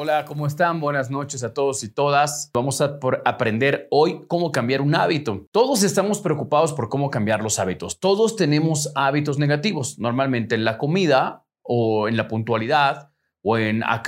Hola, ¿cómo están? Buenas noches a todos y todas. Vamos a aprender hoy cómo cambiar un hábito. Todos estamos preocupados por cómo cambiar los hábitos. Todos tenemos hábitos negativos, normalmente en la comida o en la puntualidad o en a,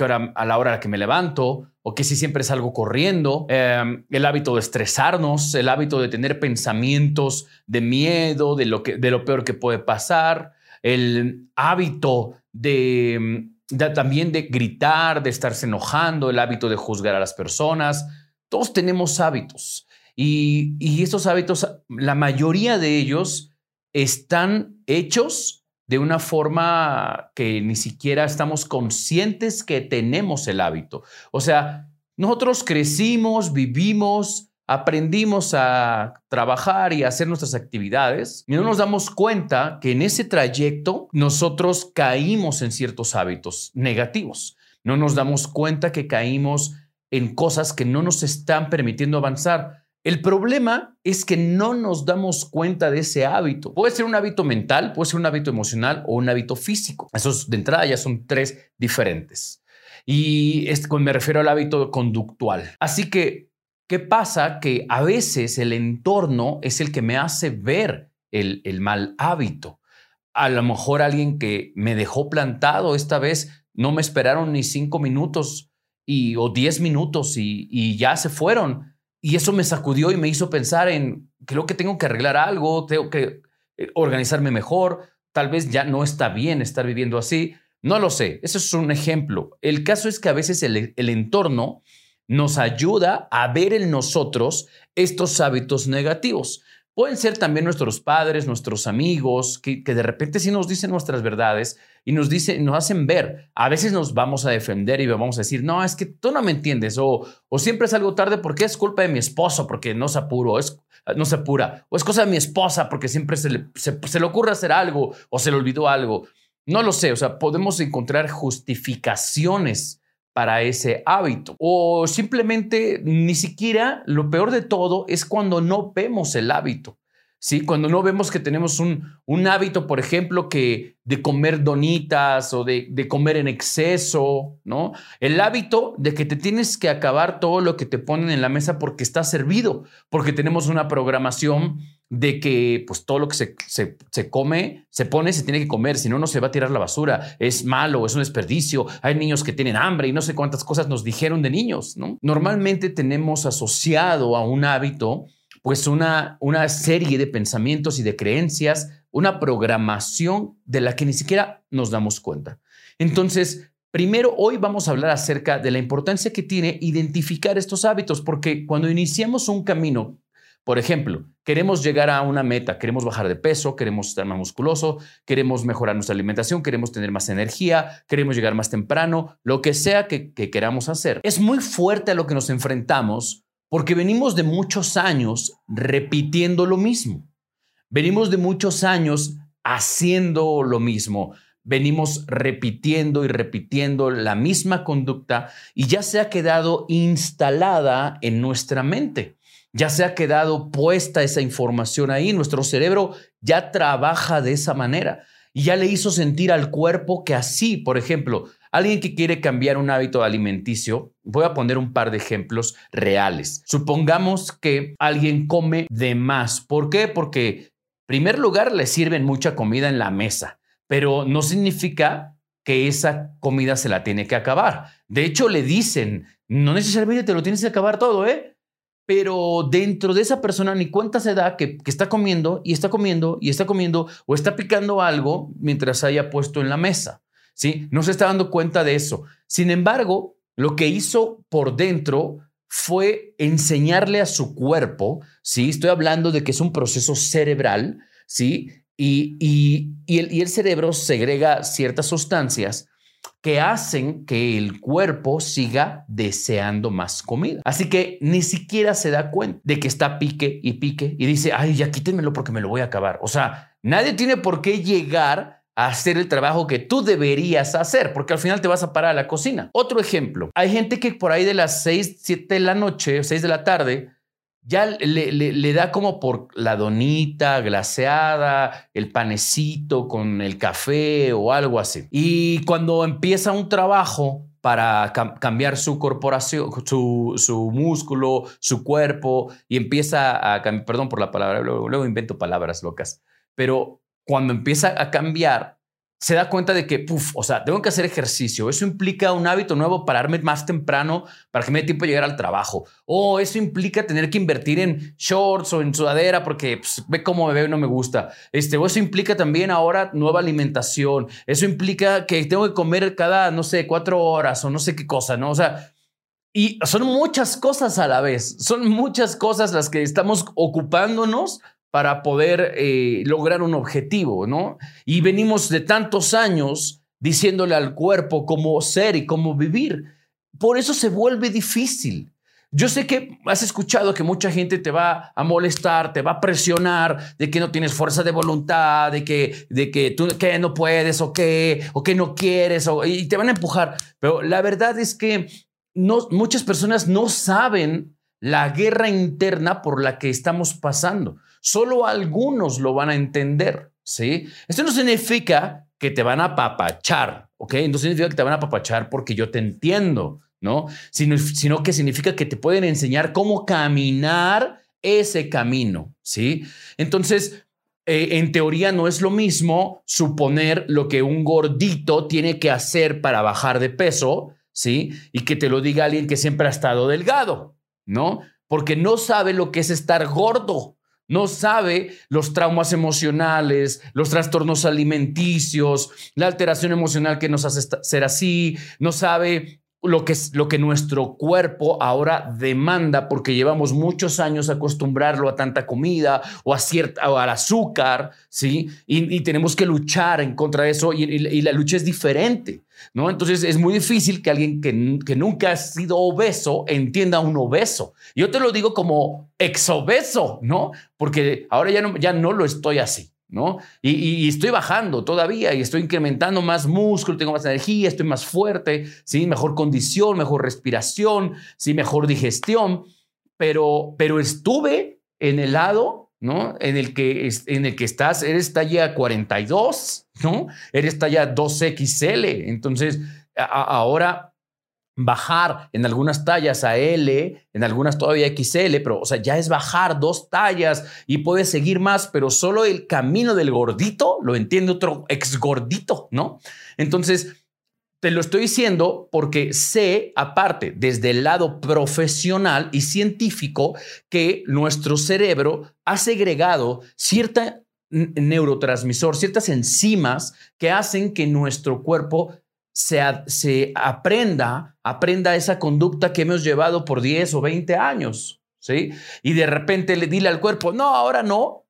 la hora a la que me levanto o que si siempre salgo corriendo, em, el hábito de estresarnos, el hábito de tener pensamientos de miedo, de lo, que, de lo peor que puede pasar, el hábito de también de gritar, de estarse enojando, el hábito de juzgar a las personas. Todos tenemos hábitos y, y estos hábitos, la mayoría de ellos están hechos de una forma que ni siquiera estamos conscientes que tenemos el hábito. O sea, nosotros crecimos, vivimos, aprendimos a trabajar y a hacer nuestras actividades y no nos damos cuenta que en ese trayecto nosotros caímos en ciertos hábitos negativos. No nos damos cuenta que caímos en cosas que no nos están permitiendo avanzar. El problema es que no nos damos cuenta de ese hábito. Puede ser un hábito mental, puede ser un hábito emocional o un hábito físico. Esos de entrada ya son tres diferentes. Y me refiero al hábito conductual. Así que ¿Qué pasa? Que a veces el entorno es el que me hace ver el, mal hábito. A lo mejor alguien que me dejó plantado esta vez no me esperaron ni cinco minutos y, o diez minutos y, ya se fueron. Y eso me sacudió y me hizo pensar en, creo que tengo que arreglar algo, tengo que eh, organizarme mejor, tal vez ya no está bien estar viviendo así. No lo sé, eso es un ejemplo. El caso es que a veces el entorno nos ayuda a ver en nosotros estos hábitos negativos. Pueden ser también nuestros padres, nuestros amigos, que, de repente sí nos dicen nuestras verdades y nos, dicen, nos hacen ver. A veces nos vamos a defender y vamos a decir, no, es que tú no me entiendes, o, o siempre salgo tarde porque es culpa de mi esposo, porque no se apuro, es, no se apura, o es cosa de mi esposa porque siempre se le, se le ocurre hacer algo o se le olvidó algo. No lo sé, o sea, podemos encontrar justificaciones para ese hábito. O simplemente ni siquiera lo peor de todo es cuando no vemos el hábito. ¿sí? Cuando no vemos que tenemos un, un hábito, por ejemplo, que de comer donitas o de, de, comer en exceso, ¿no? El hábito de que te tienes que acabar todo lo que te ponen en la mesa porque está servido, porque tenemos una programación de que pues todo lo que se, se, se, come, se pone, se tiene que comer, si no, no se va a tirar la basura, es malo, es un desperdicio, hay niños que tienen hambre y no sé cuántas cosas nos dijeron de niños, ¿no? Normalmente tenemos asociado a un hábito pues una, una serie de pensamientos y de creencias, una programación de la que ni siquiera nos damos cuenta. Entonces, Primero, hoy vamos a hablar acerca de la importancia que tiene identificar estos hábitos, porque cuando iniciamos un camino, por ejemplo, queremos llegar a una meta, queremos bajar de peso, queremos estar más musculoso, queremos mejorar nuestra alimentación, queremos tener más energía, queremos llegar más temprano, lo que sea que, que queramos hacer. Es muy fuerte a lo que nos enfrentamos porque venimos de muchos años repitiendo lo mismo. Venimos de muchos años haciendo lo mismo. Venimos repitiendo y repitiendo la misma conducta y ya se ha quedado instalada en nuestra mente. Ya se ha quedado puesta esa información ahí. Nuestro cerebro ya trabaja de esa manera y ya le hizo sentir al cuerpo que así, por ejemplo, Alguien que quiere cambiar un hábito alimenticio, voy a poner un par de ejemplos reales. Supongamos que alguien come de más. ¿Por qué? Porque, en primer lugar, le sirven mucha comida en la mesa, pero no significa que esa comida se la tiene que acabar. De hecho, le dicen, no necesariamente te lo tienes que acabar todo, ¿eh? Pero dentro de esa persona ni cuenta se da que, está comiendo y está comiendo y está comiendo o está picando algo mientras haya puesto en la mesa. ¿sí? No se está dando cuenta de eso. Sin embargo, lo que hizo por dentro fue enseñarle a su cuerpo, ¿sí? Estoy hablando de que es un proceso cerebral, ¿sí? Y, y, el, y el cerebro segrega ciertas sustancias que hacen que el cuerpo siga deseando más comida. Así que ni siquiera se da cuenta de que está pique y pique y dice, ay, ya quítenmelo porque me lo voy a acabar. O sea, nadie tiene por qué llegar hacer el trabajo que tú deberías hacer, porque al final te vas a parar a la cocina. Otro ejemplo, hay gente que por ahí de las 6, 7 de la noche o 6 de la tarde, ya le, le, da como por la donita glaseada, el panecito con el café o algo así. Y cuando empieza un trabajo para cambiar su corporación, su, su, músculo, su cuerpo y empieza a cambiar, perdón por la palabra, luego invento palabras locas, pero cuando empieza a cambiar, se da cuenta de que, puff, o sea, tengo que hacer ejercicio. Eso implica un hábito nuevo, pararme más temprano para que me dé tiempo de llegar al trabajo. O eso implica tener que invertir en shorts o en sudadera porque pues, ve cómo me veo y no me gusta. Este, o eso implica también ahora nueva alimentación. Eso implica que tengo que comer cada, no sé, cuatro horas o no sé qué cosa, ¿no? O sea, y son muchas cosas a la vez. Son muchas cosas las que estamos ocupándonos para poder eh, lograr un objetivo, ¿no? Y venimos de tantos años diciéndole al cuerpo cómo ser y cómo vivir. Por eso se vuelve difícil. Yo sé que has escuchado que mucha gente te va a molestar, te va a presionar de que no tienes fuerza de voluntad, de que, de que tú que no puedes o que, o que no quieres, y te van a empujar. Pero la verdad es que no, muchas personas no saben la guerra interna por la que estamos pasando. Solo algunos lo van a entender, ¿sí? Esto no significa que te van a papachar, ¿ok? No significa que te van a papachar porque yo te entiendo, ¿no? Sino, sino que significa que te pueden enseñar cómo caminar ese camino, ¿sí? Entonces, eh, en teoría no es lo mismo suponer lo que un gordito tiene que hacer para bajar de peso, ¿sí? Y que te lo diga alguien que siempre ha estado delgado, ¿no? Porque no sabe lo que es estar gordo, no sabe los traumas emocionales, los trastornos alimenticios, la alteración emocional que nos hace ser así, no sabe lo que, lo que nuestro cuerpo ahora demanda porque llevamos muchos años acostumbrarlo a tanta comida o, a cierta, o al azúcar, ¿sí? Y, tenemos que luchar en contra de eso y, la lucha es diferente, ¿no? Entonces es muy difícil que alguien que, que, nunca ha sido obeso entienda un obeso. Yo te lo digo como exobeso, ¿no? Porque ahora ya no, ya no lo estoy así. ¿no? Y, estoy bajando todavía y estoy incrementando más músculo, tengo más energía, estoy más fuerte, ¿sí? Mejor condición, mejor respiración, ¿sí? Mejor digestión, pero, pero estuve en el lado, ¿no? En el que, en el que estás, eres talla 42, ¿no? Eres talla 2XL, entonces ahora bajar en algunas tallas a L, en algunas todavía XL, pero o sea, ya es bajar dos tallas y puedes seguir más, pero solo el camino del gordito lo entiende otro ex gordito, ¿no? Entonces, te lo estoy diciendo porque sé, aparte, desde el lado profesional y científico, que nuestro cerebro ha segregado cierta neurotransmisor, ciertas enzimas que hacen que nuestro cuerpo se, aprenda, aprenda esa conducta que hemos llevado por 10 o 20 años, ¿sí? Y de repente le dile al cuerpo, no, ahora no.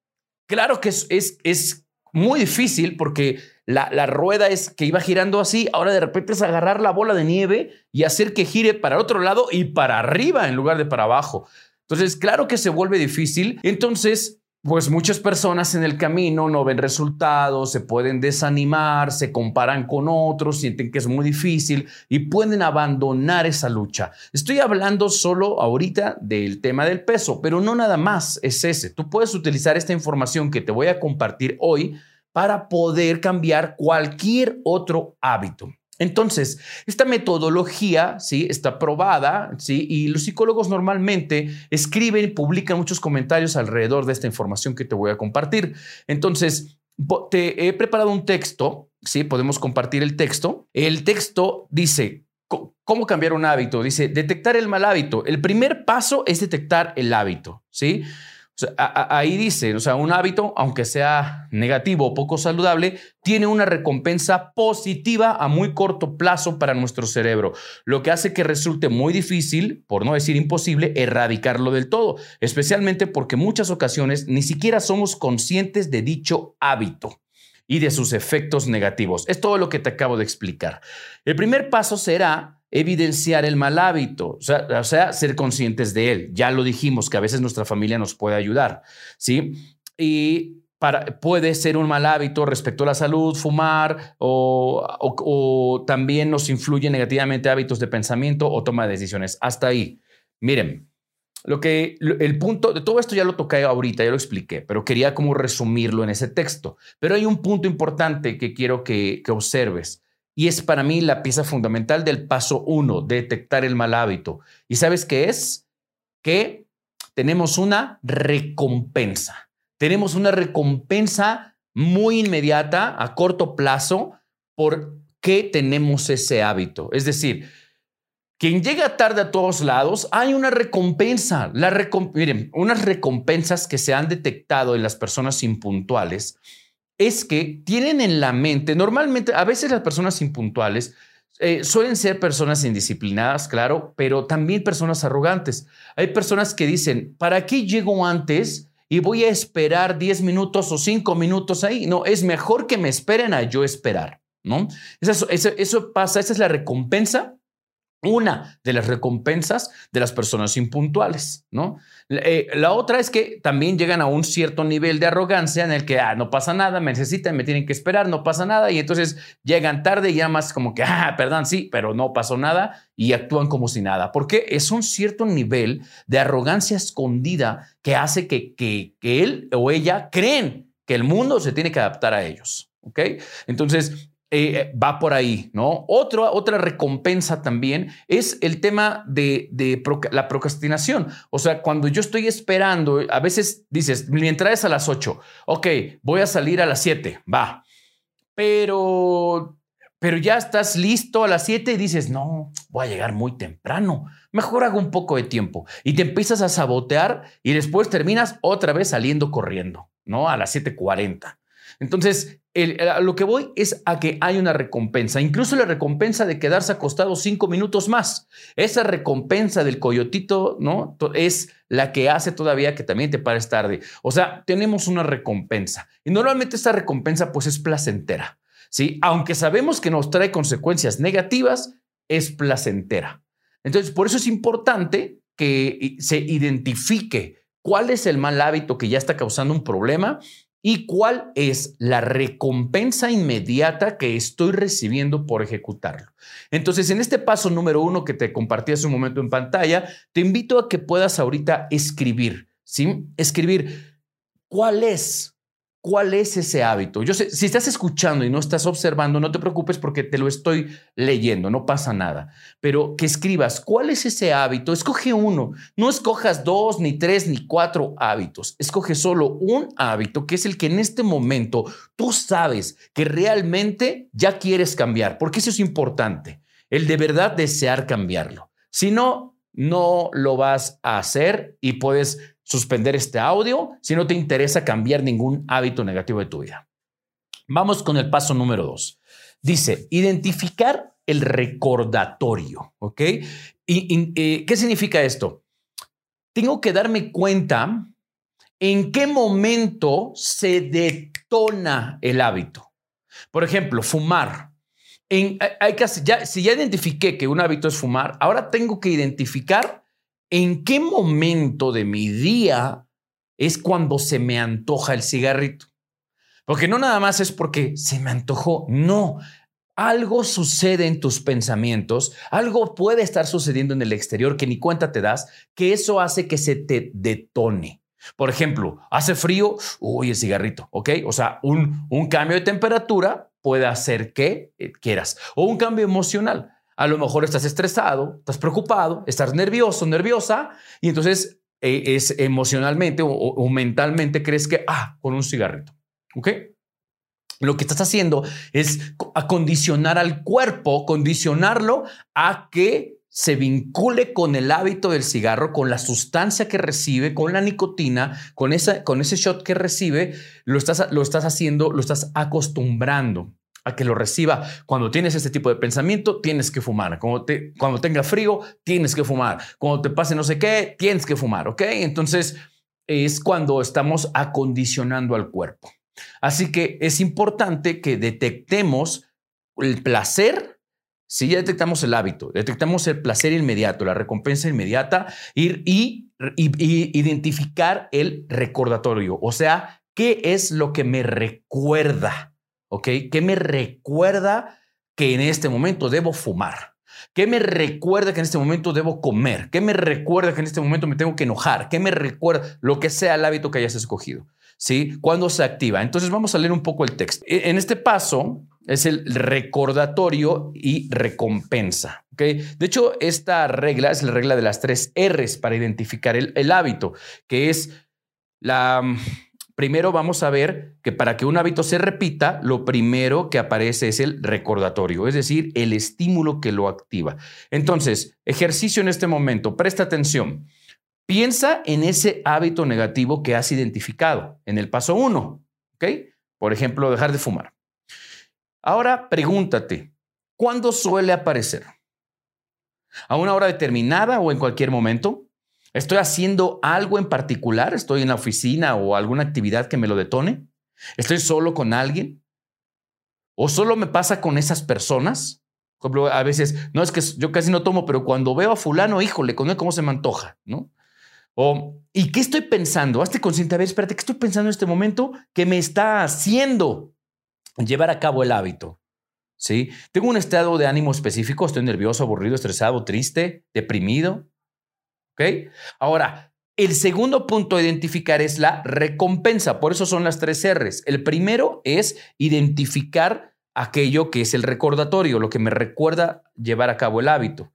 Claro que es, es, muy difícil porque la, la, rueda es que iba girando así, ahora de repente es agarrar la bola de nieve y hacer que gire para el otro lado y para arriba en lugar de para abajo. Entonces, claro que se vuelve difícil. Entonces, pues muchas personas en el camino no ven resultados, se pueden desanimar, se comparan con otros, sienten que es muy difícil y pueden abandonar esa lucha. Estoy hablando solo ahorita del tema del peso, pero no nada más es ese. Tú puedes utilizar esta información que te voy a compartir hoy para poder cambiar cualquier otro hábito. Entonces, esta metodología, ¿sí? Está probada, ¿sí? Y los psicólogos normalmente escriben y publican muchos comentarios alrededor de esta información que te voy a compartir. Entonces, te he preparado un texto, ¿sí? Podemos compartir el texto. El texto dice, ¿cómo cambiar un hábito? Dice, detectar el mal hábito. El primer paso es detectar el hábito, ¿sí? Ahí dice, o sea, un hábito, aunque sea negativo o poco saludable, tiene una recompensa positiva a muy corto plazo para nuestro cerebro, lo que hace que resulte muy difícil, por no decir imposible, erradicarlo del todo, especialmente porque muchas ocasiones ni siquiera somos conscientes de dicho hábito y de sus efectos negativos. Es todo lo que te acabo de explicar. El primer paso será evidenciar el mal hábito, o sea, ser conscientes de él. Ya lo dijimos, que a veces nuestra familia nos puede ayudar, ¿sí? Y para, puede ser un mal hábito respecto a la salud, fumar, o, o también nos influye negativamente hábitos de pensamiento o toma de decisiones. Hasta ahí. Miren, lo que el punto de todo esto ya lo toqué ahorita, ya lo expliqué, pero quería como resumirlo en ese texto. Pero hay un punto importante que quiero que, observes. y es para mí la pieza fundamental del paso uno, detectar el mal hábito. ¿Y sabes qué es? Que tenemos una recompensa. Tenemos una recompensa muy inmediata, a corto plazo, por qué tenemos ese hábito. Es decir, quien llega tarde a todos lados, hay una recompensa. La Miren, unas recompensas que se han detectado en las personas impuntuales es que tienen en la mente, normalmente, a veces las personas impuntuales eh, suelen ser personas indisciplinadas, claro, pero también personas arrogantes. Hay personas que dicen, ¿para qué llego antes? y voy a esperar 10 minutos o 5 minutos ahí. No, es mejor que me esperen a yo esperar, ¿no? Eso, eso, pasa, esa es la recompensa una de las recompensas de las personas impuntuales, ¿no? Eh, la otra es que también llegan a un cierto nivel de arrogancia en el que, ah, no pasa nada, me necesitan, me tienen que esperar, no pasa nada, y entonces llegan tarde y ya más como que, ah, perdón, sí, pero no pasó nada, y actúan como si nada, porque es un cierto nivel de arrogancia escondida que hace que, que, que él o ella creen que el mundo se tiene que adaptar a ellos, ¿ok? Entonces, eh, va por ahí, ¿no? otra recompensa también es el tema de, la procrastinación. O sea, cuando yo estoy esperando, a veces dices, mi entrada es a las 8, ok, voy a salir a las 7, va. Pero, pero ya estás listo a las 7 y dices, no, voy a llegar muy temprano, mejor hago un poco de tiempo. Y te empiezas a sabotear y después terminas otra vez saliendo corriendo, ¿no? A las 7.40. Entonces, lo que voy es a que hay una recompensa, incluso la recompensa de quedarse acostado cinco minutos más. Esa recompensa del coyotito, ¿no? Es la que hace todavía que también te pares tarde. O sea, tenemos una recompensa. Y normalmente esta recompensa pues es placentera, ¿sí? Aunque sabemos que nos trae consecuencias negativas, es placentera. Entonces, por eso es importante que se identifique cuál es el mal hábito que ya está causando un problema y cuál es la recompensa inmediata que estoy recibiendo por ejecutarlo. Entonces, en este paso número uno que te compartí hace un momento en pantalla, te invito a que puedas ahorita escribir, ¿sí? Escribir cuál es ¿Cuál es ese hábito? Yo sé, si estás escuchando y no estás observando, no te preocupes porque te lo estoy leyendo, no pasa nada. Pero que escribas, ¿cuál es ese hábito? Escoge uno. No escojas dos, ni tres, ni cuatro hábitos. Escoge solo un hábito que es el que en este momento tú sabes que realmente ya quieres cambiar, porque eso es importante. El de verdad desear cambiarlo. Si no, no lo vas a hacer y puedes suspender este audio si no te interesa cambiar ningún hábito negativo de tu vida. Vamos con el paso número dos. Dice, identificar el recordatorio, ¿ok? ¿Y, eh, qué significa esto? Tengo que darme cuenta en qué momento se detona el hábito. Por ejemplo, fumar. En, hay que, ya, si ya identifiqué que un hábito es fumar, ahora tengo que identificar ¿En qué momento de mi día es cuando se me antoja el cigarrito? Porque no nada más es porque se me antojó, no. Algo sucede en tus pensamientos, algo puede estar sucediendo en el exterior que ni cuenta te das, que eso hace que se te detone. Por ejemplo, hace frío, uy, el cigarrito, ¿ok? O sea, un, un cambio de temperatura puede hacer que eh, quieras. O un cambio emocional. A lo mejor estás estresado, estás preocupado, estás nervioso, nerviosa, y entonces eh, es emocionalmente o, mentalmente crees que, ah, con un cigarrito. ¿Ok? Lo que estás haciendo es acondicionar al cuerpo, condicionarlo a que se vincule con el hábito del cigarro, con la sustancia que recibe, con la nicotina, con, esa, con ese shot que recibe, lo estás, lo estás haciendo, lo estás acostumbrando a que lo reciba. Cuando tienes este tipo de pensamiento, tienes que fumar. Cuando, te, cuando tenga frío, tienes que fumar. Cuando te pase no sé qué, tienes que fumar, ¿ok? Entonces es cuando estamos acondicionando al cuerpo. Así que es importante que detectemos el placer. Si ya detectamos el hábito, detectamos el placer inmediato, la recompensa inmediata, ir y identificar el recordatorio, o sea, ¿qué es lo que me recuerda? ¿Ok? ¿Qué me recuerda que en este momento debo fumar? ¿Qué me recuerda que en este momento debo comer? ¿Qué me recuerda que en este momento me tengo que enojar? ¿Qué me recuerda lo que sea el hábito que hayas escogido? ¿Sí? ¿Cuándo se activa? Entonces vamos a leer un poco el texto. E, en este paso, es el recordatorio y recompensa. ¿okay? De hecho, esta regla es la regla de las tres R's para identificar el, el hábito, que es la... Primero vamos a ver que para que un hábito se repita, lo primero que aparece es el recordatorio, es decir, el estímulo que lo activa. Entonces, ejercicio en este momento, presta atención. Piensa en ese hábito negativo que has identificado en el paso uno, ¿ok? Por ejemplo, dejar de fumar. Ahora pregúntate, ¿cuándo suele aparecer? ¿A una hora determinada o en cualquier momento? ¿Estoy haciendo algo en particular? ¿Estoy en la oficina o alguna actividad que me lo detone? ¿Estoy solo con alguien? ¿O solo me pasa con esas personas? A veces, no es que yo casi no tomo, pero cuando veo a fulano, híjole, con él cómo se me antoja, ¿no? O, ¿y qué estoy pensando? Hazte consciente, a ver, espérate, ¿qué estoy pensando en este momento que me está haciendo llevar a cabo el hábito. ¿Sí? Tengo un estado de ánimo específico, estoy nervioso, aburrido, estresado, triste, deprimido. Ahora, el segundo punto a identificar es la recompensa, por eso son las tres R's. El primero es identificar aquello que es el recordatorio, lo que me recuerda llevar a cabo el hábito.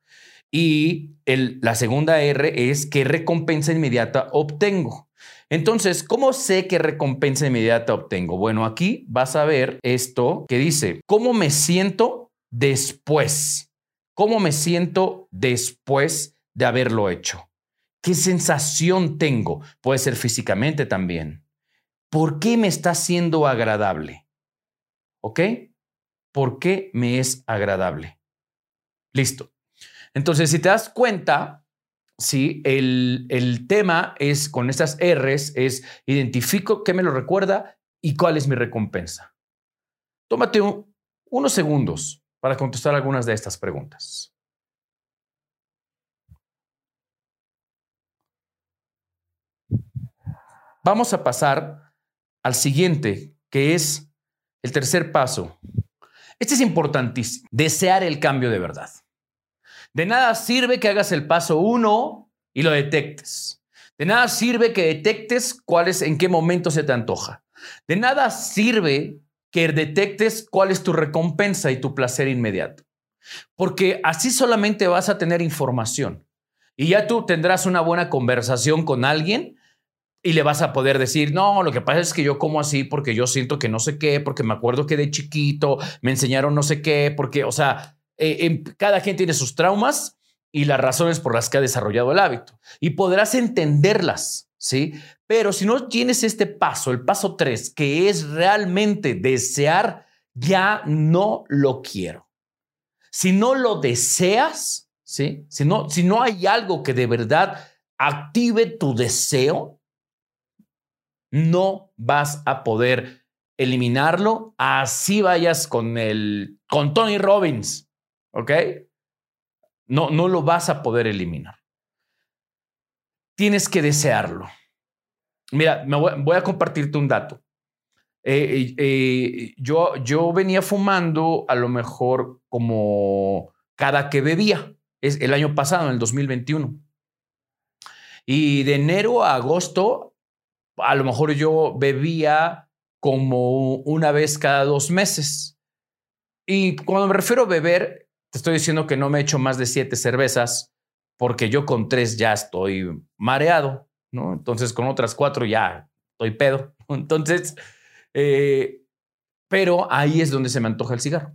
Y la segunda R es qué recompensa inmediata obtengo. Entonces, ¿cómo sé qué recompensa inmediata obtengo? Bueno, aquí vas a ver esto que dice, ¿cómo me siento después? ¿Cómo me siento después de haberlo hecho? ¿Qué sensación tengo? Puede ser físicamente también. ¿Por qué me está siendo agradable? ¿Ok? ¿Por qué me es agradable? Listo. Entonces, si te das cuenta, Sí, el, tema es con estas R's, es identifico qué me lo recuerda y cuál es mi recompensa. Tómate unos segundos para contestar algunas de estas preguntas. Vamos a pasar al siguiente, que es el tercer paso. Este es importantísimo, desear el cambio de verdad. De nada sirve que hagas el paso uno y lo detectes. De nada sirve que detectes cuál es, en qué momento se te antoja. De nada sirve que detectes cuál es tu recompensa y tu placer inmediato. Porque así solamente vas a tener información. Y ya tú tendrás una buena conversación con alguien y le vas a poder decir, no, lo que pasa es que yo como así porque yo siento que no sé qué, porque me acuerdo que de chiquito me enseñaron no sé qué, porque, o sea, eh, cada quien tiene sus traumas y las razones por las que ha desarrollado el hábito. Y podrás entenderlas, ¿sí? Pero si no tienes este paso, el paso tres, que es realmente desear, ya no lo quiero. Si no lo deseas, ¿sí? Si no, si no hay algo que de verdad active tu deseo, no vas a poder eliminarlo. Así vayas con el, con Tony Robbins, ¿Ok? No, no lo vas a poder eliminar. Tienes que desearlo. Mira, voy, a compartirte un dato. Eh, eh, yo, yo venía fumando a lo mejor como cada que bebía, es el año pasado, en el 2021. Y de enero a agosto, a lo mejor yo bebía como una vez cada dos meses. Y cuando me refiero a beber, te estoy diciendo que no me he hecho más de siete cervezas porque yo con tres ya estoy mareado, ¿no? Entonces con otras cuatro ya estoy pedo. Entonces, eh, pero ahí es donde se me antoja el cigarro.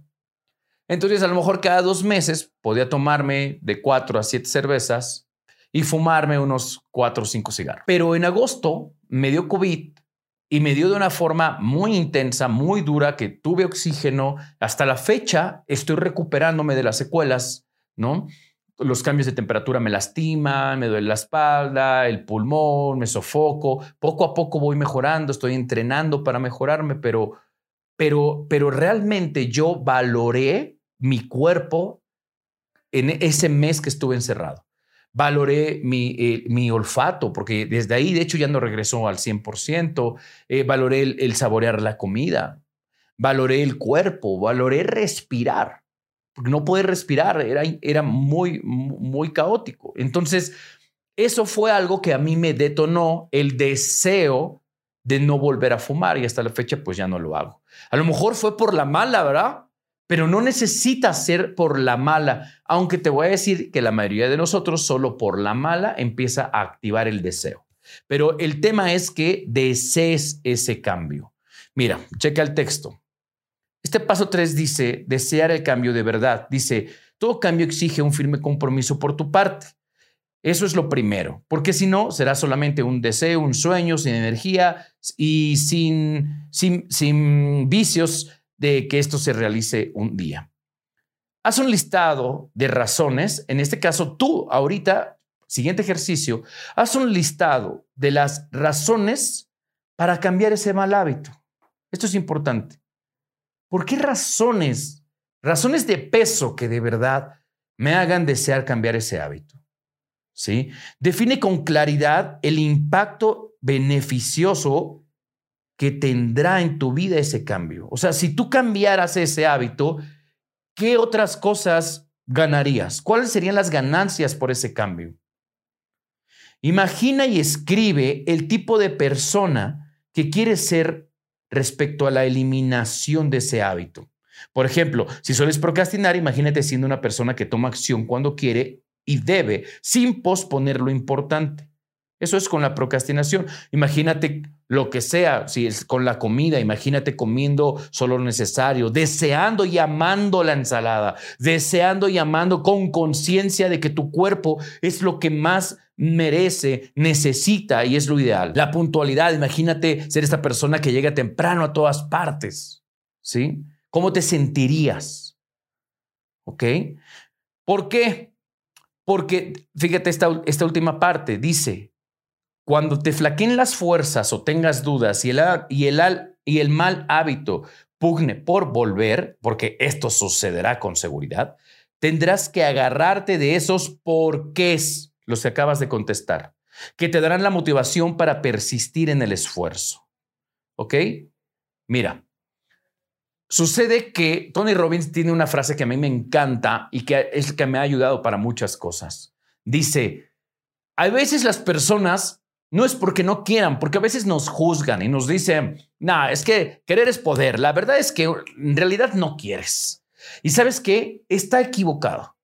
Entonces, a lo mejor cada dos meses podía tomarme de cuatro a siete cervezas y fumarme unos cuatro o cinco cigarros. Pero en agosto me dio COVID y me dio de una forma muy intensa, muy dura, que tuve oxígeno. Hasta la fecha estoy recuperándome de las secuelas, ¿no? Los cambios de temperatura me lastiman, me duele la espalda, el pulmón, me sofoco. Poco a poco voy mejorando, estoy entrenando para mejorarme, pero, pero, pero realmente yo valoré mi cuerpo en ese mes que estuve encerrado valoré mi, eh, mi, olfato, porque desde ahí, de hecho, ya no regresó al 100%, eh, valoré el, saborear la comida, valoré el cuerpo, valoré respirar, no poder respirar era, era muy, muy caótico. Entonces, eso fue algo que a mí me detonó el deseo de no volver a fumar y hasta la fecha pues ya no lo hago. A lo mejor fue por la mala, ¿verdad? Pero no necesita ser por la mala, aunque te voy a decir que la mayoría de nosotros solo por la mala empieza a activar el deseo. Pero el tema es que desees ese cambio. Mira, checa el texto. Este paso 3 dice, desear el cambio de verdad. Dice, todo cambio exige un firme compromiso por tu parte. Eso es lo primero, porque si no, será solamente un deseo, un sueño, sin energía y sin, sin, sin vicios de que esto se realice un día. Haz un listado de razones, en este caso tú ahorita, siguiente ejercicio, haz un listado de las razones para cambiar ese mal hábito. Esto es importante. ¿Por qué razones, razones de peso que de verdad me hagan desear cambiar ese hábito? ¿Sí? Define con claridad el impacto beneficioso que tendrá en tu vida ese cambio. O sea, si tú cambiaras ese hábito, ¿qué otras cosas ganarías? ¿Cuáles serían las ganancias por ese cambio? Imagina y escribe el tipo de persona que quieres ser respecto a la eliminación de ese hábito. Por ejemplo, si sueles procrastinar, imagínate siendo una persona que toma acción cuando quiere y debe, sin posponer lo importante. Eso es con la procrastinación. Imagínate lo que sea, si es con la comida, imagínate comiendo solo lo necesario, deseando y amando la ensalada, deseando y amando con conciencia de que tu cuerpo es lo que más merece, necesita y es lo ideal. La puntualidad, imagínate ser esta persona que llega temprano a todas partes, ¿sí? ¿Cómo te sentirías? ¿Ok? ¿Por qué? Porque, fíjate esta, esta última parte, dice, cuando te flaqueen las fuerzas o tengas dudas y el, y el, y el mal hábito pugne por volver, porque esto sucederá con seguridad, tendrás que agarrarte de esos porqués, los que acabas de contestar, que te darán la motivación para persistir en el esfuerzo. ¿Ok? Mira, sucede que Tony Robbins tiene una frase que a mí me encanta y que es que me ha ayudado para muchas cosas. Dice, hay veces las personas no es porque no quieran, porque a veces nos juzgan y nos dicen, no, es que querer es poder. La verdad es que en realidad no quieres. Y sabes qué? Está equivocado.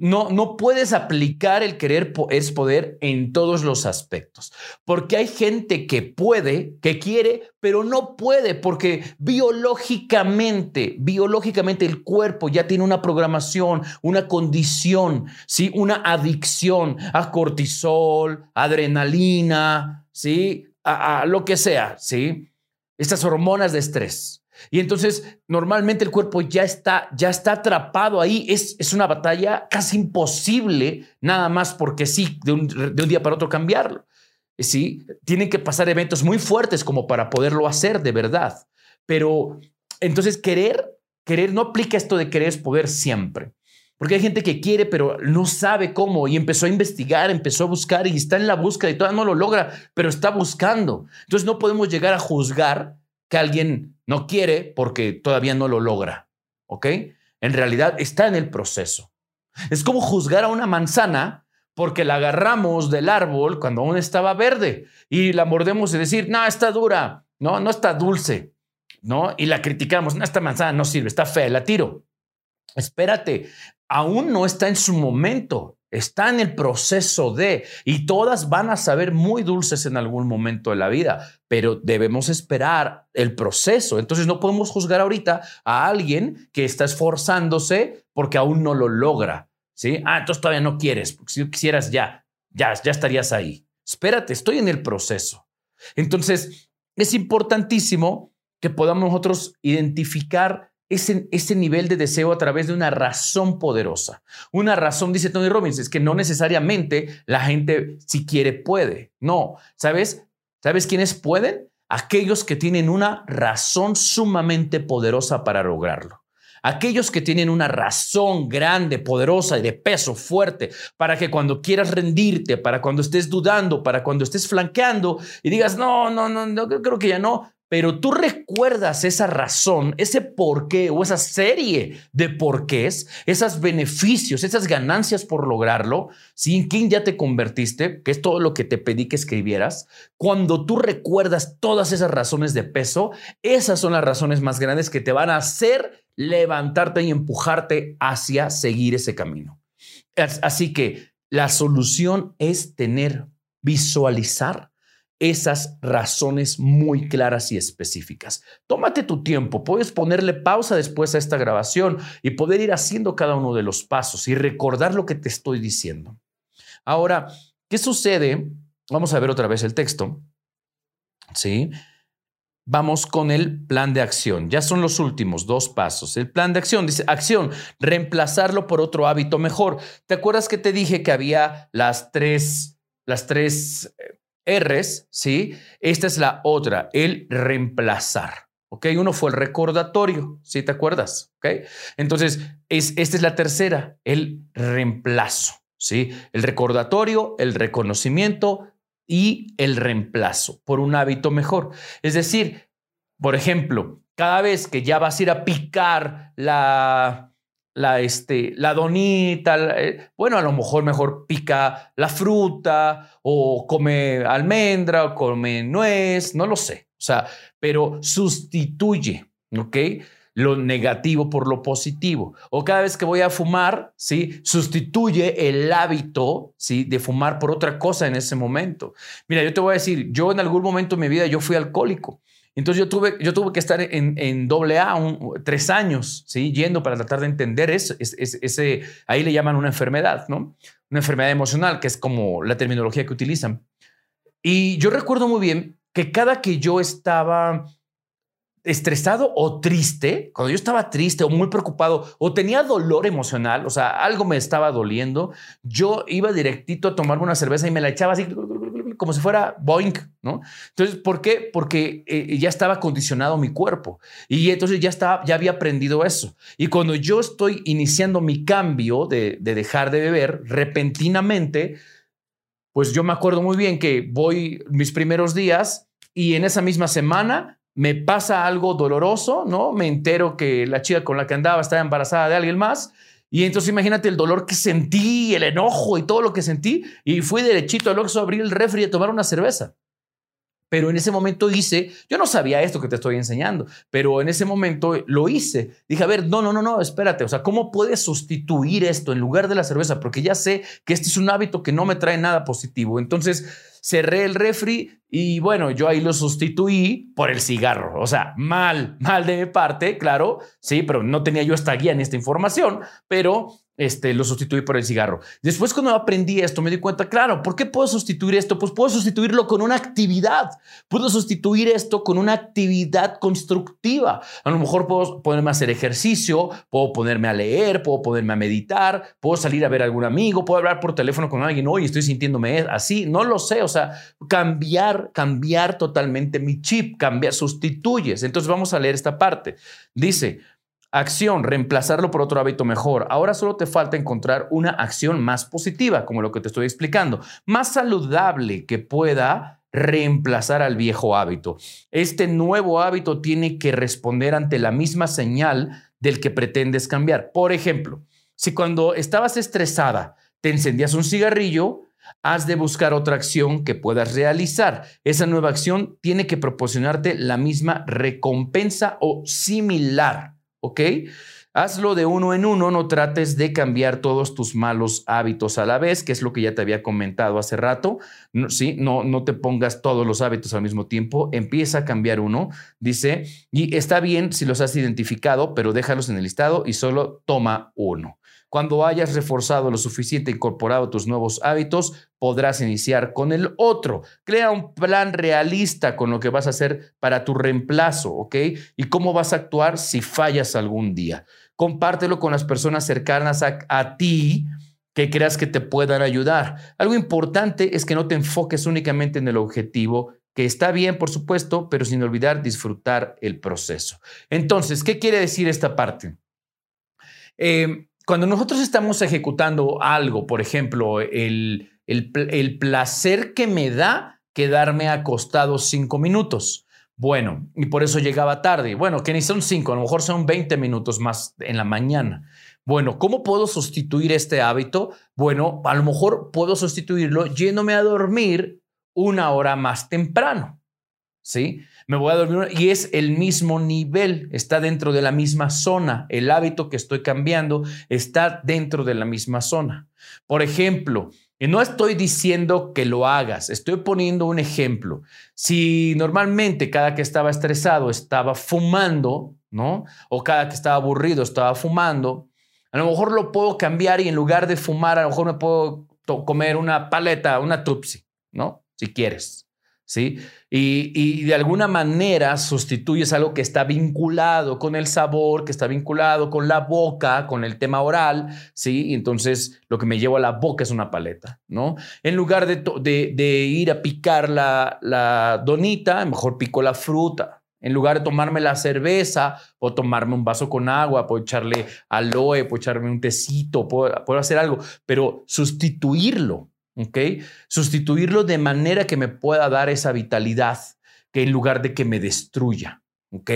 No, no puedes aplicar el querer es poder en todos los aspectos, porque hay gente que puede, que quiere, pero no puede, porque biológicamente, biológicamente el cuerpo ya tiene una programación, una condición, ¿sí? una adicción a cortisol, adrenalina, ¿sí? a, lo que sea, ¿sí? estas hormonas de estrés. Y entonces normalmente el cuerpo ya está, ya está atrapado ahí. Es, es una batalla casi imposible, nada más porque sí, de un, de un día para otro cambiarlo. Sí, tienen que pasar eventos muy fuertes como para poderlo hacer de verdad. Pero entonces querer, querer no aplica esto de querer es poder siempre. Porque hay gente que quiere, pero no sabe cómo y empezó a investigar, empezó a buscar y está en la búsqueda y todavía no lo logra, pero está buscando. Entonces no podemos llegar a juzgar que alguien no quiere porque todavía no lo logra. ¿Ok? En realidad está en el proceso. Es como juzgar a una manzana porque la agarramos del árbol cuando aún estaba verde y la mordemos y decir, no, está dura, no, no está dulce, ¿no? Y la criticamos, no, esta manzana no sirve, está fea, la tiro. Espérate, aún no está en su momento. Está en el proceso de, y todas van a saber muy dulces en algún momento de la vida, pero debemos esperar el proceso. Entonces no podemos juzgar ahorita a alguien que está esforzándose porque aún no lo logra. ¿sí? Ah, entonces todavía no quieres, si quisieras ya, ya, ya estarías ahí. Espérate, estoy en el proceso. Entonces es importantísimo que podamos nosotros identificar ese, ese nivel de deseo a través de una razón poderosa. Una razón, dice Tony Robbins, es que no necesariamente la gente si quiere puede. No, ¿sabes? ¿Sabes quiénes pueden? Aquellos que tienen una razón sumamente poderosa para lograrlo. Aquellos que tienen una razón grande, poderosa y de peso fuerte para que cuando quieras rendirte, para cuando estés dudando, para cuando estés flanqueando y digas, no, no, no, no creo que ya no, pero tú recuerdas esa razón, ese porqué o esa serie de porqués, esos beneficios, esas ganancias por lograrlo, ¿sí? ¿en quién ya te convertiste? Que es todo lo que te pedí que escribieras. Cuando tú recuerdas todas esas razones de peso, esas son las razones más grandes que te van a hacer levantarte y empujarte hacia seguir ese camino. Así que la solución es tener, visualizar esas razones muy claras y específicas. Tómate tu tiempo, puedes ponerle pausa después a esta grabación y poder ir haciendo cada uno de los pasos y recordar lo que te estoy diciendo. Ahora, ¿qué sucede? Vamos a ver otra vez el texto. ¿Sí? Vamos con el plan de acción. Ya son los últimos dos pasos. El plan de acción dice, acción, reemplazarlo por otro hábito mejor. ¿Te acuerdas que te dije que había las tres, las tres eh, R's, ¿sí? Esta es la otra, el reemplazar. ¿Ok? Uno fue el recordatorio, ¿sí te acuerdas? ¿Ok? Entonces, es, esta es la tercera, el reemplazo, ¿sí? El recordatorio, el reconocimiento y el reemplazo por un hábito mejor. Es decir, por ejemplo, cada vez que ya vas a ir a picar la, la, este, la donita, eh, bueno, a lo mejor mejor pica la fruta o come almendra o come nuez, no lo sé. O sea, pero sustituye, ¿ok? Lo negativo por lo positivo. O cada vez que voy a fumar, ¿sí? Sustituye el hábito, ¿sí? De fumar por otra cosa en ese momento. Mira, yo te voy a decir, yo en algún momento de mi vida yo fui alcohólico. Entonces yo tuve, yo tuve que estar en, en doble A tres años, ¿sí? Yendo para tratar de entender eso. ese, ahí le llaman una enfermedad, ¿no? Una enfermedad emocional, que es como la terminología que utilizan. Y yo recuerdo muy bien que cada que yo estaba estresado o triste, cuando yo estaba triste o muy preocupado o tenía dolor emocional, o sea, algo me estaba doliendo, yo iba directito a tomarme una cerveza y me la echaba así como si fuera Boeing, ¿no? Entonces, ¿por qué? Porque eh, ya estaba condicionado mi cuerpo y entonces ya estaba, ya había aprendido eso. Y cuando yo estoy iniciando mi cambio de, de dejar de beber repentinamente, pues yo me acuerdo muy bien que voy mis primeros días y en esa misma semana me pasa algo doloroso, ¿no? Me entero que la chica con la que andaba estaba embarazada de alguien más y entonces imagínate el dolor que sentí, el enojo y todo lo que sentí. Y fui derechito al Oxxo a abrir el refri y a tomar una cerveza. Pero en ese momento hice, yo no sabía esto que te estoy enseñando, pero en ese momento lo hice. Dije, a ver, no, no, no, no, espérate, o sea, ¿cómo puedes sustituir esto en lugar de la cerveza? Porque ya sé que este es un hábito que no me trae nada positivo. Entonces cerré el refri y bueno, yo ahí lo sustituí por el cigarro. O sea, mal, mal de mi parte, claro, sí, pero no tenía yo esta guía ni esta información, pero este, lo sustituí por el cigarro. Después cuando aprendí esto me di cuenta, claro, ¿por qué puedo sustituir esto? Pues puedo sustituirlo con una actividad. Puedo sustituir esto con una actividad constructiva. A lo mejor puedo ponerme a hacer ejercicio, puedo ponerme a leer, puedo ponerme a meditar, puedo salir a ver a algún amigo, puedo hablar por teléfono con alguien, hoy estoy sintiéndome así, no lo sé, o sea, cambiar, cambiar totalmente mi chip, cambiar, sustituyes. Entonces vamos a leer esta parte. Dice, Acción, reemplazarlo por otro hábito mejor. Ahora solo te falta encontrar una acción más positiva, como lo que te estoy explicando, más saludable que pueda reemplazar al viejo hábito. Este nuevo hábito tiene que responder ante la misma señal del que pretendes cambiar. Por ejemplo, si cuando estabas estresada te encendías un cigarrillo, has de buscar otra acción que puedas realizar. Esa nueva acción tiene que proporcionarte la misma recompensa o similar. ¿Ok? Hazlo de uno en uno, no trates de cambiar todos tus malos hábitos a la vez, que es lo que ya te había comentado hace rato, no, ¿sí? No, no te pongas todos los hábitos al mismo tiempo, empieza a cambiar uno, dice, y está bien si los has identificado, pero déjalos en el listado y solo toma uno. Cuando hayas reforzado lo suficiente, incorporado tus nuevos hábitos, podrás iniciar con el otro. Crea un plan realista con lo que vas a hacer para tu reemplazo, ¿ok? Y cómo vas a actuar si fallas algún día. Compártelo con las personas cercanas a, ti que creas que te puedan ayudar. Algo importante es que no te enfoques únicamente en el objetivo, que está bien, por supuesto, pero sin olvidar disfrutar el proceso. Entonces, ¿qué quiere decir esta parte? Eh, cuando nosotros estamos ejecutando algo, por ejemplo, el, el, placer que me da quedarme acostado cinco minutos, Bueno, y por eso llegaba tarde. Bueno, que ni son cinco, a lo mejor son 20 minutos más en la mañana. Bueno, ¿cómo puedo sustituir este hábito? Bueno, a lo mejor puedo sustituirlo yéndome a dormir una hora más temprano. ¿Sí? Me voy a dormir y es el mismo nivel, está dentro de la misma zona. El hábito que estoy cambiando está dentro de la misma zona. Por ejemplo, y no estoy diciendo que lo hagas, estoy poniendo un ejemplo. Si normalmente cada que estaba estresado estaba fumando, ¿no? O cada que estaba aburrido estaba fumando, a lo mejor lo puedo cambiar y en lugar de fumar, a lo mejor me puedo comer una paleta, una tupsi, ¿no? Si quieres. ¿Sí? Y, de alguna manera sustituyes algo que está vinculado con el sabor, que está vinculado con la boca, con el tema oral, ¿sí? Y entonces lo que me llevo a la boca es una paleta, ¿no? En lugar de, de, ir a picar la, la donita, mejor pico la fruta. En lugar de tomarme la cerveza o tomarme un vaso con agua, puedo echarle aloe, puedo echarme un tecito, puedo, puedo hacer algo, pero sustituirlo ¿ok? Sustituirlo de manera que me pueda dar esa vitalidad, que en lugar de que me destruya, ¿ok?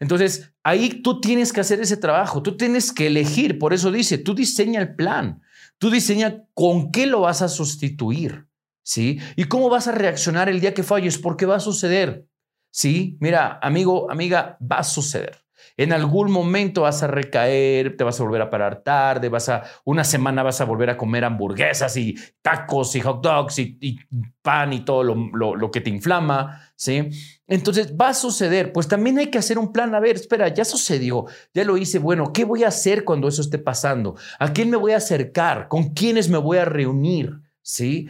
Entonces, ahí tú tienes que hacer ese trabajo, tú tienes que elegir, por eso dice, tú diseña el plan, tú diseña con qué lo vas a sustituir, ¿sí? Y cómo vas a reaccionar el día que falles, porque va a suceder, ¿sí? Mira, amigo, amiga, va a suceder. En algún momento vas a recaer, te vas a volver a parar tarde, vas a una semana vas a volver a comer hamburguesas y tacos y hot dogs y, pan y todo lo, que te inflama, ¿sí? Entonces va a suceder, pues también hay que hacer un plan, a ver, espera, ya sucedió, ya lo hice, bueno, ¿qué voy a hacer cuando eso esté pasando? ¿A quién me voy a acercar? ¿Con quiénes me voy a reunir? ¿Sí?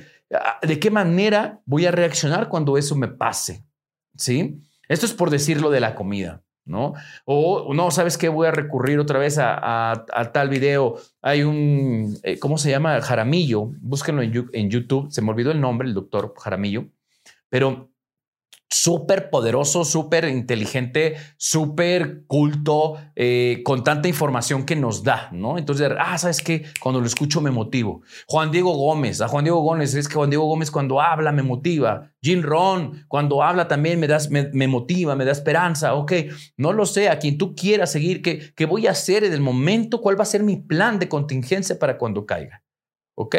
¿De qué manera voy a reaccionar cuando eso me pase? ¿Sí? Esto es por decirlo de la comida. ¿No? O no, ¿sabes qué? Voy a recurrir otra vez a, tal video. Hay un, eh, ¿cómo se llama? Jaramillo. Búsquenlo en, en, YouTube. Se me olvidó el nombre, el doctor Jaramillo. Pero súper poderoso, súper inteligente, súper culto, eh, con tanta información que nos da, ¿no? Entonces, ah, ¿sabes qué? Cuando lo escucho me motivo. Juan Diego Gómez, a Juan Diego Gómez, es que Juan Diego Gómez cuando habla me motiva. Jim Ron, cuando habla también me, me, motiva, me da esperanza. Ok, no lo sé, a quien tú quieras seguir, ¿qué, ¿qué voy a hacer en el momento? ¿Cuál va a ser mi plan de contingencia para cuando caiga? ¿Ok?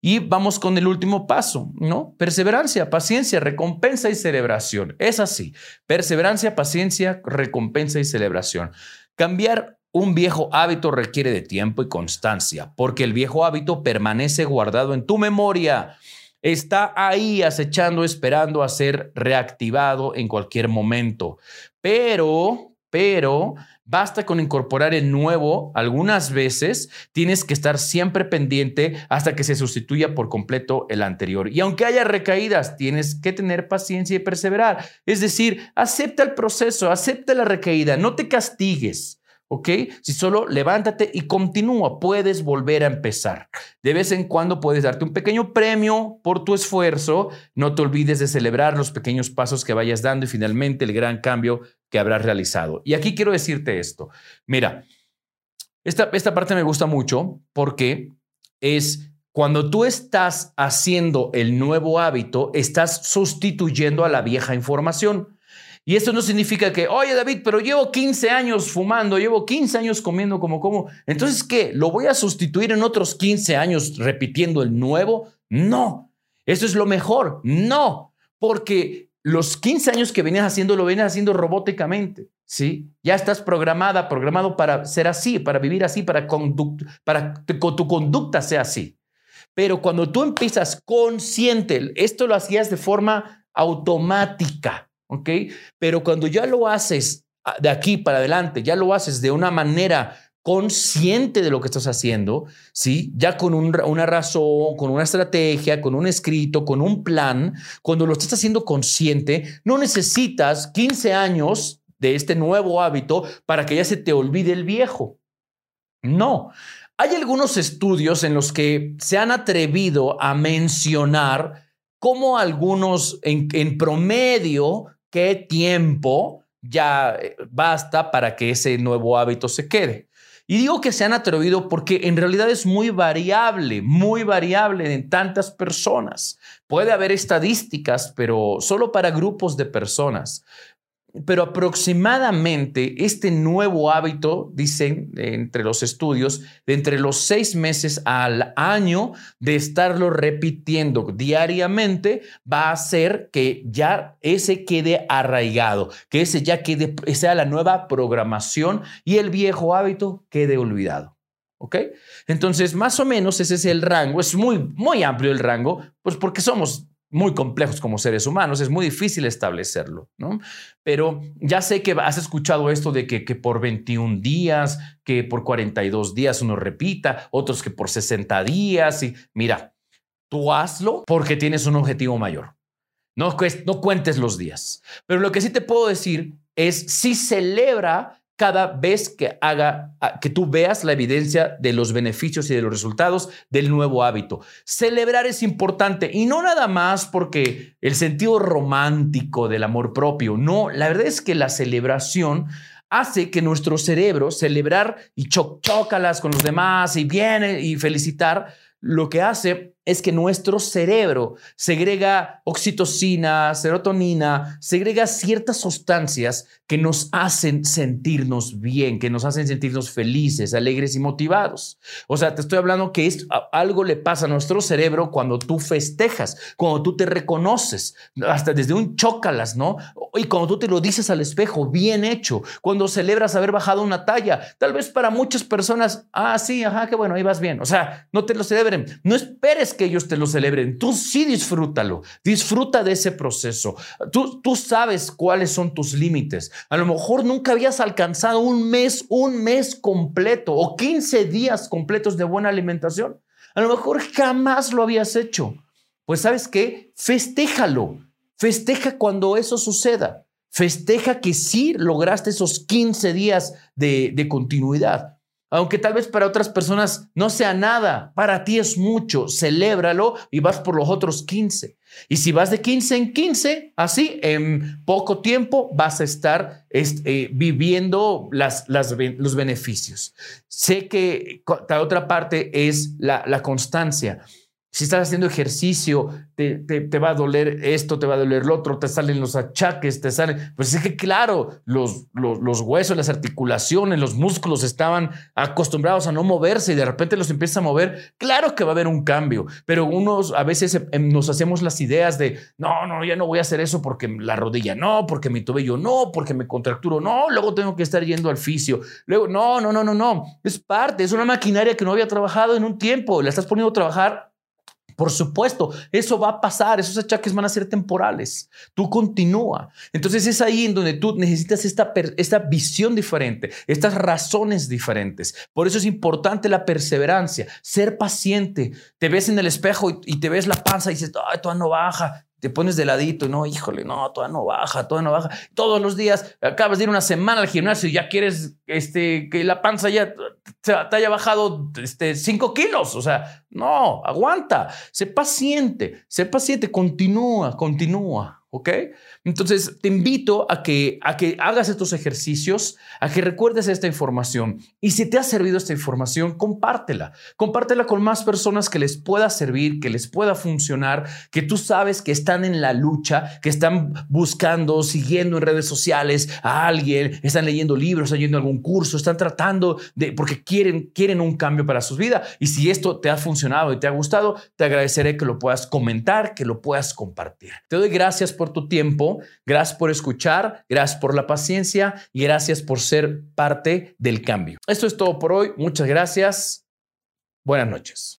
Y vamos con el último paso, ¿no? Perseverancia, paciencia, recompensa y celebración. Es así. Perseverancia, paciencia, recompensa y celebración. Cambiar un viejo hábito requiere de tiempo y constancia, porque el viejo hábito permanece guardado en tu memoria. Está ahí acechando, esperando a ser reactivado en cualquier momento. Pero, pero Basta con incorporar el nuevo algunas veces, tienes que estar siempre pendiente hasta que se sustituya por completo el anterior. Y aunque haya recaídas, tienes que tener paciencia y perseverar. Es decir, acepta el proceso, acepta la recaída, no te castigues. ¿ok? Si solo levántate y continúa, puedes volver a empezar. De vez en cuando puedes darte un pequeño premio por tu esfuerzo. No te olvides de celebrar los pequeños pasos que vayas dando y finalmente el gran cambio que habrás realizado. Y aquí quiero decirte esto. Mira, esta, esta parte me gusta mucho porque es cuando tú estás haciendo el nuevo hábito, estás sustituyendo a la vieja información. Y eso no significa que, oye David, pero llevo 15 años fumando, llevo 15 años comiendo como como. Entonces, ¿qué? ¿Lo voy a sustituir en otros 15 años repitiendo el nuevo? No. Eso es lo mejor. No. Porque los 15 años que venías haciendo lo venías haciendo robóticamente. ¿Sí? Ya estás programada, programado para ser así, para vivir así, para, para que tu conducta sea así. Pero cuando tú empiezas consciente, esto lo hacías de forma automática. ¿ok? Pero cuando ya lo haces ah, de aquí para adelante, ya lo haces de una manera consciente de lo que estás haciendo, ¿sí? Ya con una razón, con una estrategia, con un escrito, con un plan, cuando lo estás haciendo consciente, no necesitas 15 años de este nuevo hábito para que ya se te olvide el viejo. No. Hay algunos estudios en los que se han atrevido a mencionar cómo algunos en, promedio qué tiempo ya eh, basta para que ese nuevo hábito se quede. Y digo que se han atrevido porque en realidad es muy variable, muy variable en tantas personas. Puede haber estadísticas, pero solo para grupos de personas. Pero aproximadamente este nuevo hábito, dicen entre los estudios, de entre los seis meses al año de estarlo repitiendo diariamente, va a hacer que ya ese quede arraigado, que ese ya quede, sea la nueva programación y el viejo hábito quede olvidado. ¿Ok? Entonces, más o menos ese es el rango, es muy, muy amplio el rango, pues porque somos muy complejos como seres humanos, es muy difícil establecerlo, ¿no? Pero ya sé que has escuchado esto de que, que, por 21 días, que por 42 días uno repita, otros que por 60 días, y mira, tú hazlo porque tienes un objetivo mayor. No, no cuentes los días. Pero lo que sí te puedo decir es si celebra cada vez que haga que tú veas la evidencia de los beneficios y de los resultados del nuevo hábito. Celebrar es importante y no nada más porque el sentido romántico del amor propio, no, la verdad es que la celebración hace que nuestro cerebro celebrar y chocócalas con los demás y viene y felicitar, lo que hace es que nuestro cerebro segrega oxitocina, serotonina, segrega ciertas sustancias que nos hacen sentirnos bien, que nos hacen sentirnos felices, alegres y motivados. O sea, te estoy hablando que es, algo le pasa a nuestro cerebro cuando tú festejas, cuando tú te reconoces, hasta desde un chócalas, ¿no? Y cuando tú te lo dices al espejo, bien hecho, cuando celebras haber bajado una talla, tal vez para muchas personas, ah, sí, ajá, qué bueno, ahí vas bien. O sea, no te lo celebren, no esperes que ellos te lo celebren. Tú sí disfrútalo. Disfruta de ese proceso. Tú, tú sabes cuáles son tus límites. A lo mejor nunca habías alcanzado un mes, un mes completo o 15 días completos de buena alimentación. A lo mejor jamás lo habías hecho. Pues sabes qué? Festéjalo. Festeja cuando eso suceda. Festeja que sí lograste esos 15 días de, de continuidad. Aunque tal vez para otras personas no sea nada, para ti es mucho, celébralo y vas por los otros 15. Y si vas de 15 en 15, así en poco tiempo vas a estar eh, viviendo los beneficios. Sé que la otra parte es la constancia. Si estás haciendo ejercicio, te, te, va a doler esto, te va a doler lo otro, te salen los achaques, te salen. Pues es que, claro, los, los, los, huesos, las articulaciones, los músculos estaban acostumbrados a no moverse y de repente los empiezas a mover. Claro que va a haber un cambio, pero unos a veces em, nos hacemos las ideas de no, no, ya no voy a hacer eso porque la rodilla no, porque mi tobillo no, porque me contracturo no, luego tengo que estar yendo al fisio. Luego, no, no, no, no, no. Es parte, es una maquinaria que no había trabajado en un tiempo, la estás poniendo a trabajar por supuesto, eso va a pasar, esos achaques van a ser temporales. Tú continúa. Entonces es ahí en donde tú necesitas esta, esta visión diferente, estas razones diferentes. Por eso es importante la perseverancia, ser paciente. Te ves en el espejo y, y te ves la panza y dices, ay, todavía no baja te pones de ladito y no, híjole, no, todavía no baja, todavía no baja. Todos los días acabas de ir una semana al gimnasio y ya quieres este, que la panza ya te haya bajado este, cinco kilos. O sea, no, aguanta, sé paciente, sé paciente, continúa, continúa. ¿Ok? Entonces, te invito a que, a que hagas estos ejercicios, a que recuerdes esta información. Y si te ha servido esta información, compártela. Compártela con más personas que les pueda servir, que les pueda funcionar, que tú sabes que están en la lucha, que están buscando, siguiendo en redes sociales a alguien, están leyendo libros, están yendo a algún curso, están tratando de, porque quieren, quieren un cambio para sus vidas. Y si esto te ha funcionado y te ha gustado, te agradeceré que lo puedas comentar, que lo puedas compartir. Te doy gracias por tu tiempo, gracias por escuchar, gracias por la paciencia y gracias por ser parte del cambio. Esto es todo por hoy. Muchas gracias. Buenas noches.